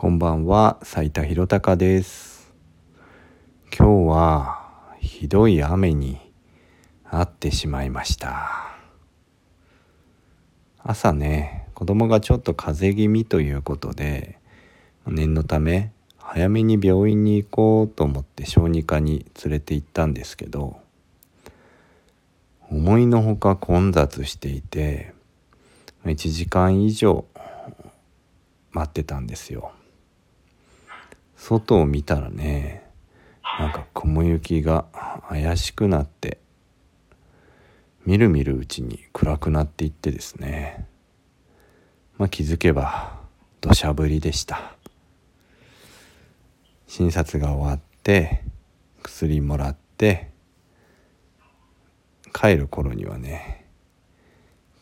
こんばんは、斉田博隆です。今日はひどい雨に遭ってしまいました。朝ね、子供がちょっと風邪気味ということで、念のため早めに病院に行こうと思って小児科に連れて行ったんですけど、思いのほか混雑していて、1時間以上待ってたんですよ。外を見たらねなんか雲行きが怪しくなってみるみるうちに暗くなっていってですね。まあ気づけば土砂降りでした。診察が終わって薬もらって帰る頃にはね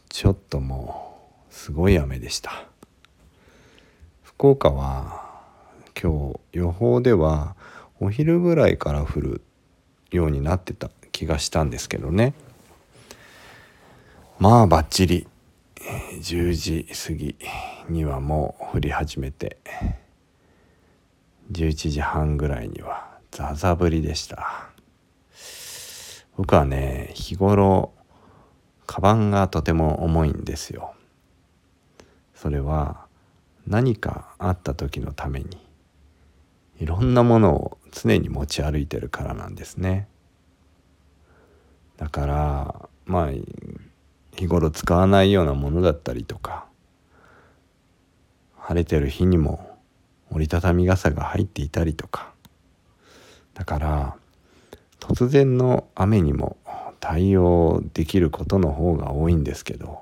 ちょっともうすごい雨でした。福岡は今日予報ではお昼ぐらいから降るようになってた気がしたんですけどね。まあバッチリ10時過ぎにはもう降り始めて11時半ぐらいにはザザ降りでした。僕はね日頃カバンがとても重いんですよ。それは何かあった時のために。ろんなものを常に持ち歩いてるからなんですね。だからまあ日頃使わないようなものだったりとか晴れてる日にも折りたたみ傘が入っていたりとか。だから突然の雨にも対応できることの方が多いんですけど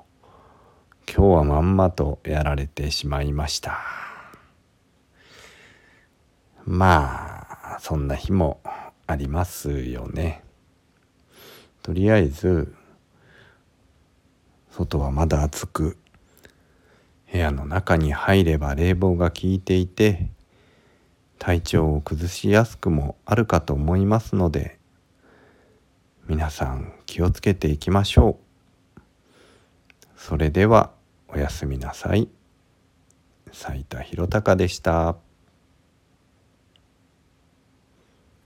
今日はまんまとやられてしまいました。まあそんな日もありますよね。とりあえず外はまだ暑く部屋の中に入れば冷房が効いていて体調を崩しやすくもあるかと思いますので皆さん気をつけていきましょう。それではおやすみなさい。斉田博隆でした。